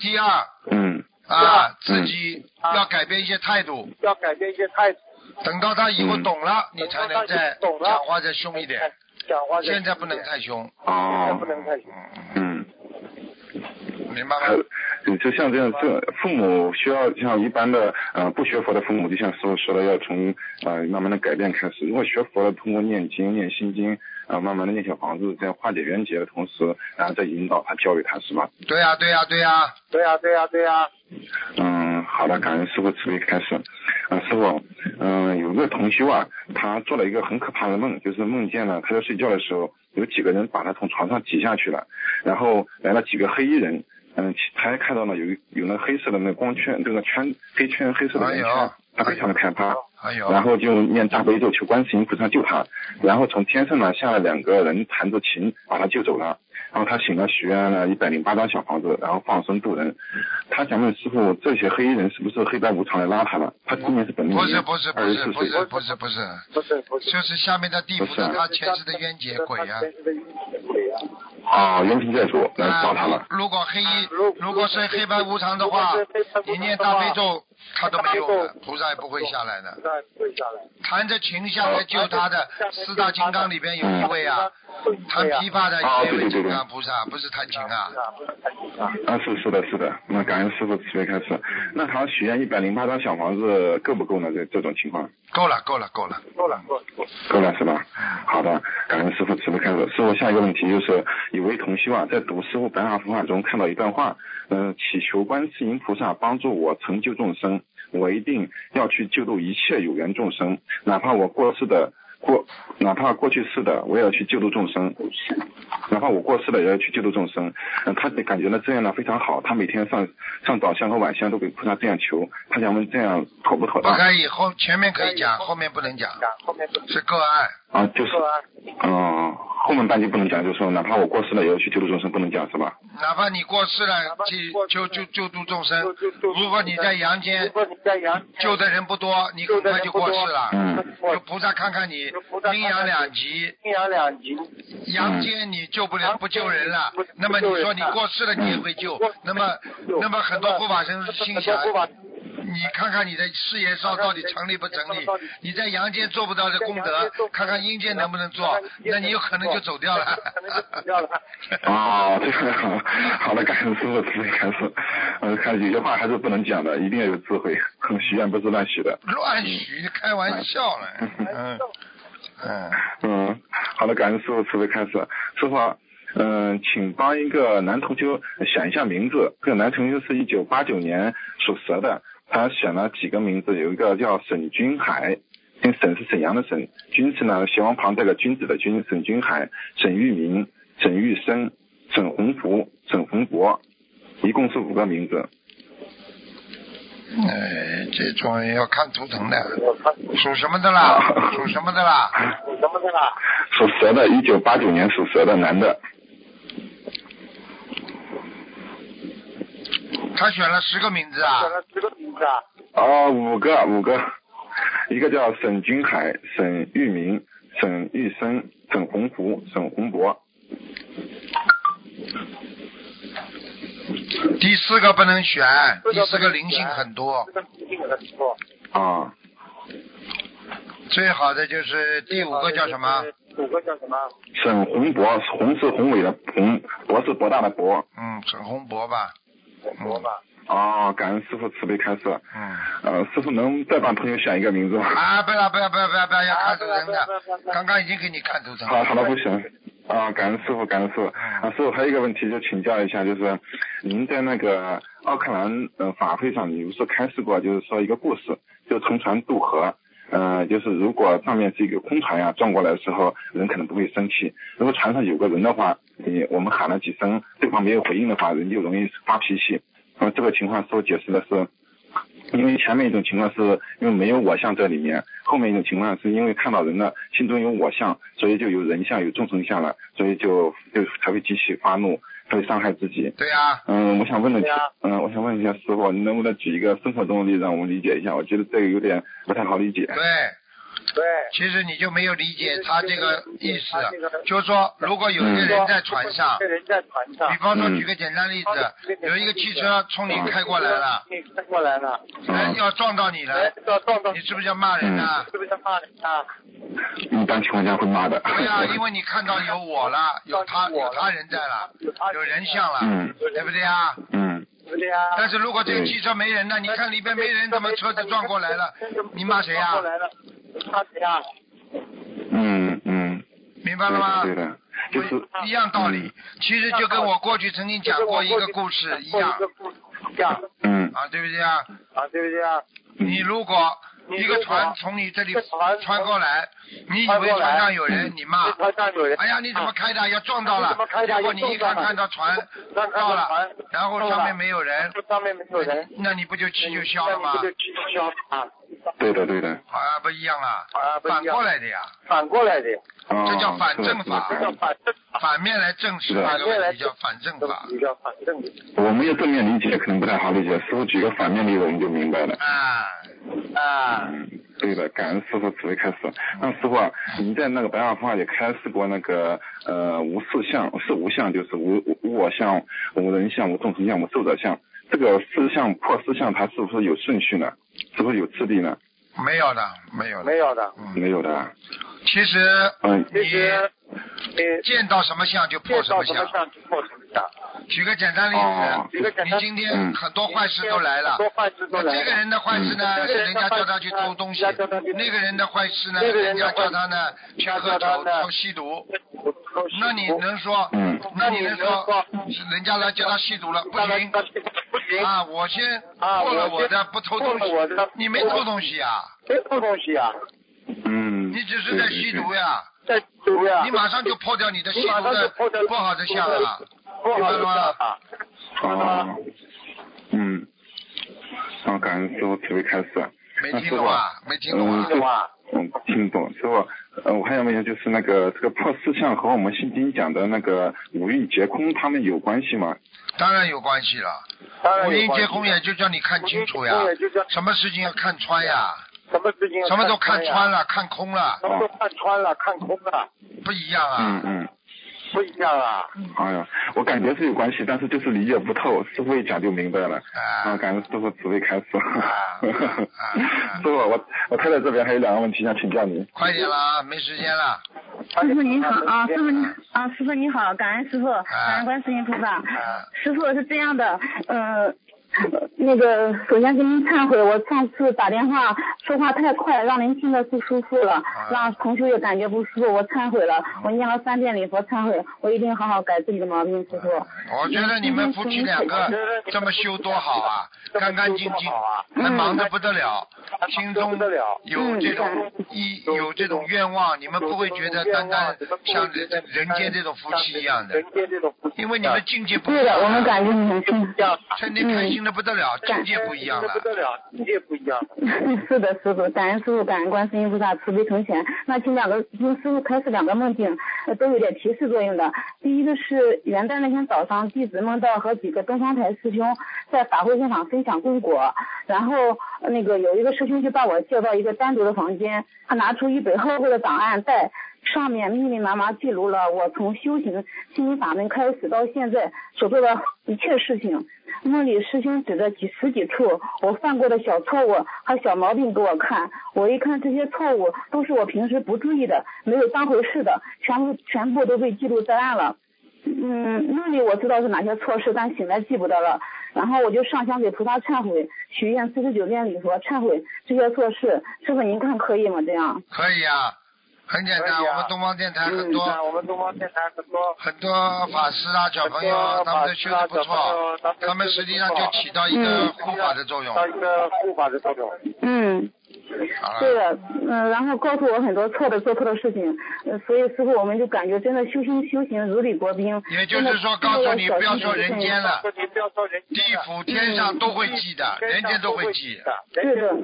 第二嗯啊嗯自己要改变一些态度，要改变一些态度，等到他以后嗯懂了，你才能再讲话再凶一点。讲话现在不能太凶，哦不能太凶。嗯。明白吗？你，就像这样，这父母需要像一般的呃不学佛的父母，就像师傅说的，要从呃慢慢的改变开始。如果学佛了，通过念经、念心经，啊、慢慢的念小房子，这样化解冤结的同时，然后再引导他、教育他，是吧？对呀、对呀、对呀、对呀、对呀、对呀、嗯，好的，感恩师傅慈悲开始。啊，师傅，嗯、有个同修啊，他做了一个很可怕的梦，就是梦见了他在睡觉的时候，有几个人把他从床上挤下去了，然后来了几个黑衣人，嗯，他还看到了有有那黑色的那个光圈，这个圈黑圈黑色的圆圈，他非常的害怕。还有然后就念大悲咒求观世音菩萨救他，然后从天上呢下来两个人弹着琴把他救走了，然后他醒了许愿了一百零八张小房子，然后放生渡人。他想问师傅，这些黑衣人是不是黑白无常来拉他了？他今年是本命年，不是不是不是不是。不是不是，不是。就是下面的地府的他前世的冤结鬼呀、啊，冤亲债主来找他了啊。。如果黑衣如果是黑白无常的话，你念大悲咒他都没用的，菩萨也不会下来的。跪下来。弹着琴下来救他的四大金刚里边有一位啊，弹琵琶的啊也有一位金刚菩萨，不是弹琴啊。啊，是是的，是的。那感恩师傅慈悲开始。那他许愿一百零八张小房子够不够呢？这这种情况？够了够了够了，够了够了。够了是吧？好的，感恩师傅慈悲开始。师傅下一个问题就是，有位同修啊，在读师傅白话佛法中看到一段话，嗯、祈求观世音菩萨帮助我成就众生，我一定要去救度一切有缘众生，哪怕我过世的过，哪怕过去世的，我也要去救度众生，哪怕我过世了也要去救度众生。嗯、他感觉呢这样呢非常好，他每天上上早香和晚香都给菩萨这样求，他想问这样妥不妥当？不可以后前面可以讲，后面不能讲，后面是个案。啊，就是，嗯，后面半句不能讲，就是说哪怕我过世了也要去救度众生，不能讲是吧？哪怕你过世了，去救救救度众生。如果你在阳间如果你在阳救的人不多，你很快就过世了。嗯就菩萨看看你阴阳两极，阴阳两极，阳间你救不了不救人了，那么你说你过世了你也会救，那么那么很多护法神心想，你看看你的事业上到底成立不成立？你在阳间做不到的功德，看看阴间能不能做，那你有可能就走掉了。掉了。哦，这个好，好的，感恩师傅慈悲开始。呃，看有些话还是不能讲的，一定要有智慧，许愿不是乱许的。乱许，开玩笑了。嗯嗯，嗯，好了，感恩师傅慈悲开始。师傅啊，嗯、请帮一个男同修想一下名字。这个男同修是一九八九年属蛇的，他选了几个名字，有一个叫沈君海，跟沈是沈阳的沈，君是呢斜王旁带个君子的君，沈君海、沈玉明、沈玉生、沈洪福、沈洪博，一共是五个名字。呃，这种要看图腾的，属什么的啦？属什么的啦？属什么的啦？属蛇的，一九八九年属蛇的男的。他选了十个名字啊选。了十个名字啊。哦，五个五个，一个叫沈君海、沈玉明、沈玉生、沈洪福、沈洪博。第四个不能选，第四个灵性很多，这个灵性很多。啊，最好的就是第五个叫什么？五个叫什么？沈洪博，洪是宏伟的洪，博是博大的博。嗯，沈洪博吧。吧。哦，感恩师傅慈悲开示。嗯。呃，师傅能再帮朋友选一个名字吗？啊，不要不要不要不要不要要看图腾的，刚刚已经给你看图腾了。好，好的，不行。啊，感恩师傅，感恩师傅。啊，师傅还有一个问题就请教一下，就是您在那个奥克兰呃法会上，你不是开示过，就是说一个故事，就乘船渡河。呃，就是如果上面是一个空船呀，撞过来的时候，人可能不会生气。如果船上有个人的话，你我们喊了几声，对方没有回应的话，人就容易发脾气。那么这个情况，所解释的是，因为前面一种情况是因为没有我相在里面，后面一种情况是因为看到人了，心中有我相，所以就有人相有众生相了，所以就就才会激起发怒。会伤害自己。对呀。嗯，我想问的，嗯，我想问一下师傅，你能不能举一个生活中的例子让我们理解一下？我觉得这个有点不太好理解。对。对。其实你就没有理解他这个意思，就是说，如果有一个人在船上，人在船上，比方说举个简单例子，有一个汽车冲你开过来了，开过来了，人要撞到你了，要撞到，你是不是要骂人啊？是不是要骂人啊？一般情况下会骂的。对呀，因为你看到有我了，有他，有他人在了，有人像了，对不对啊？嗯。对呀。但是如果这个汽车没人呢？你看里边没人，怎么车子撞过来了？你骂谁呀？骂谁呀？嗯嗯。明白了吗？对的，就是一样道理。其实就跟我过去曾经讲过一个故事一样。嗯。啊，对不对啊？啊，对不对啊？你如果。一个船从你这里穿过来，你以为船上有人，你骂，哎呀，你怎么开的？要撞到了，结果你一看看到船到了，然后上面没有人，上面没有人，那你不就气就消了吗？对的对的。啊，不一样啊，反过来的呀。反过来的。这叫反正法。这叫反正。反面来证实那个问题叫反正法。比较反正。我们要正面理解可能不太好理解，师傅举个反面例子我们就明白了。啊。啊。嗯，对的，感恩师傅慈悲开始。那师傅啊，您在那个白话佛法也开示过那个呃无四相，是无相就是无无我相、无人相、无众生相、无寿者相。这个四相破四相，它是不是有顺序呢？是不是有次第呢？没有的，没有的，没有的，嗯没有的。其实，嗯，其实，你见到什么相就破什么相。举个简单例子，你今天很多坏事都来了，那这个人的坏事呢，是人家叫他去偷东西；那个人的坏事呢，人家叫他呢去喝酒、偷吸毒。那你能说？那你能说？人家来叫他吸毒了，不行，不行啊！我先破了我的，不偷东西。你没偷东西啊？没偷东西啊？嗯。你只是在吸毒呀。在吸毒呀。你马上就破掉你的吸毒的不好的相了。明白了吗？啊，嗯，啊，感恩师傅慈悲开示。没听懂啊？没听懂啊？嗯，听懂。师傅，呃，我还想问一下就是那个这个破四相和我们心经讲的那个五蕴皆空，他们有关系吗？当然有关系了。五蕴皆空也就叫你看清楚呀，什么事情要看穿呀？什么事情？什么都看穿了，看空了。什么都看穿了，看空了。不一样啊。嗯嗯。不一样啊！哎呀，我感觉是有关系，但是就是理解不透，师傅一讲就明白了。啊，感恩师傅慈悲开示。师傅，我我太太这边还有两个问题想请教您。快点啦，没时间了。师傅您好啊，师傅你啊，师傅你好，感恩师傅，感恩观世音菩萨。师傅是这样的，嗯。那个，首先跟您忏悔，我上次打电话说话太快，让您听得不舒服了，让同学也感觉不舒服，我忏悔了，我念了三遍礼佛忏悔，我一定好好改自己的毛病，师傅。我觉得你们夫妻两个这么修多好啊，干干净净，还忙得不得了，心中有这种一有这种愿望，你们不会觉得单单像人人间这种夫妻一样的，因为你们境界不一样。对的，我们感觉你很天天开心。那不得了，境界不一样了。不得了，境界不一样。是的，师傅，感恩师傅，感恩观世音菩萨慈悲成全。那请两个，请师傅开始两个梦境，都有点提示作用的。第一个是元旦那天早上，弟子梦到和几个东方台师兄在法会现场分享供果，然后那个有一个师兄就把我叫到一个单独的房间，他拿出一本厚厚的档案袋。上面密密麻麻记录了我从修行心灵法门开始到现在所做的一切事情。梦里师兄指着几十几处我犯过的小错误和小毛病给我看，我一看这些错误都是我平时不注意的，没有当回事的，全部全部都被记录在案了。嗯，梦里我知道是哪些错事，但醒来记不得了。然后我就上香给菩萨忏悔，许愿四十九遍礼佛忏悔这些错事。师傅您看可以吗？这样？可以啊，很简单。我们东方电台很多、嗯我们东方电台很多很多法师啊，小朋友他们都修的不错，他们实际上就起到一个护法的作用。到一个护法的作用。嗯，对的，嗯，然后告诉我很多错的做错的事情，呃，所以师傅我们就感觉真的修心修行如履薄冰。也就是说告诉你不要说人间了，地府、天上都会记的，人间都会记。对的，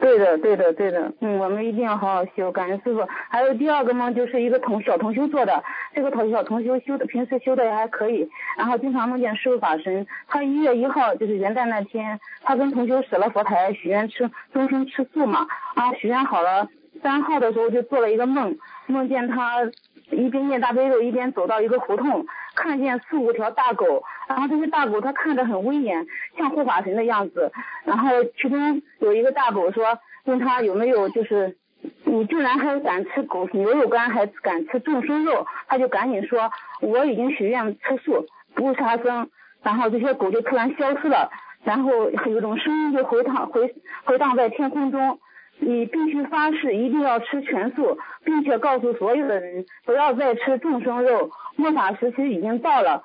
对的，对的，对的，嗯，我们一定要好好修，感恩师傅。还有第二个梦，就是一个同小同修做的，这个同小同修修的平时修的也还可以，然后经常梦见师傅法身。他一月一号就是元旦那天，他跟同修舍了佛台，许愿吃终生吃素嘛，啊，许愿好了，三号的时候就做了一个梦，梦见他一边念大悲咒一边走到一个胡同，看见四五条大狗，然后这些大狗它看着很威严，像护法神的样子。然后其中有一个大狗说，问他有没有就是，你居然还敢吃狗牛肉干，还敢吃众生肉，他就赶紧说我已经许愿吃素，不杀生。然后这些狗就突然消失了，然后有一种声音就回荡回回荡在天空中。你必须发誓一定要吃全素，并且告诉所有的人不要再吃众生肉。末法时期已经到了，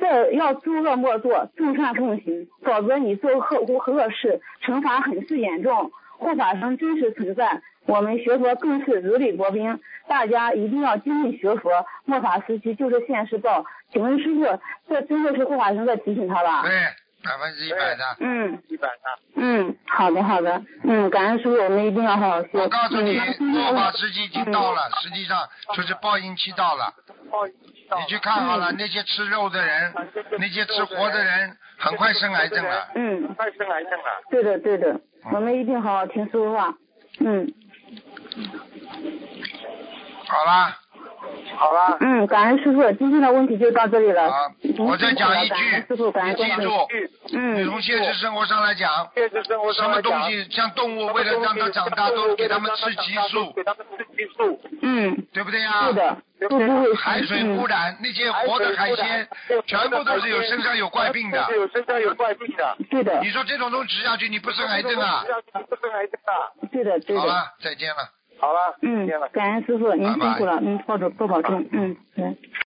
再要诸恶莫作，众善奉行，否则你做恶恶事，惩罚很是严重。护法神真实存在，我们学佛更是如履薄冰。大家一定要精进学佛，末法时期就是现世报。请问师傅，这真的是护法神在提醒他吧？对，百分之一百的。嗯一百的。嗯，好的好的，嗯，感恩师傅，我们一定要好好修。我告诉你，嗯末法时期已经到了，实际上就是报应期到了。你去看好了，那些吃肉的人，那些吃活的人，很快生癌症了。嗯，快生癌症了。对的对的，我们一定好好听师傅话。嗯好啦，好了，嗯，感恩师傅，今天的问题就到这里了。好我再讲一感恩句，师傅，感你记住，嗯你从现实生活上来讲，现实生活什么东西像动物，为了让它长大，都给它们吃激素，给它们吃激素。嗯，对不对呀？是的，海水嗯污染，那些活的海鲜，全部都是有身上有怪病的有身上有怪病的。对的你，说这种东西吃下去，你不生癌症啊？不生癌症啊。对的对的。好了，再见了。好了，嗯。感恩师傅，您辛苦了，嗯，保重多保重，嗯，来。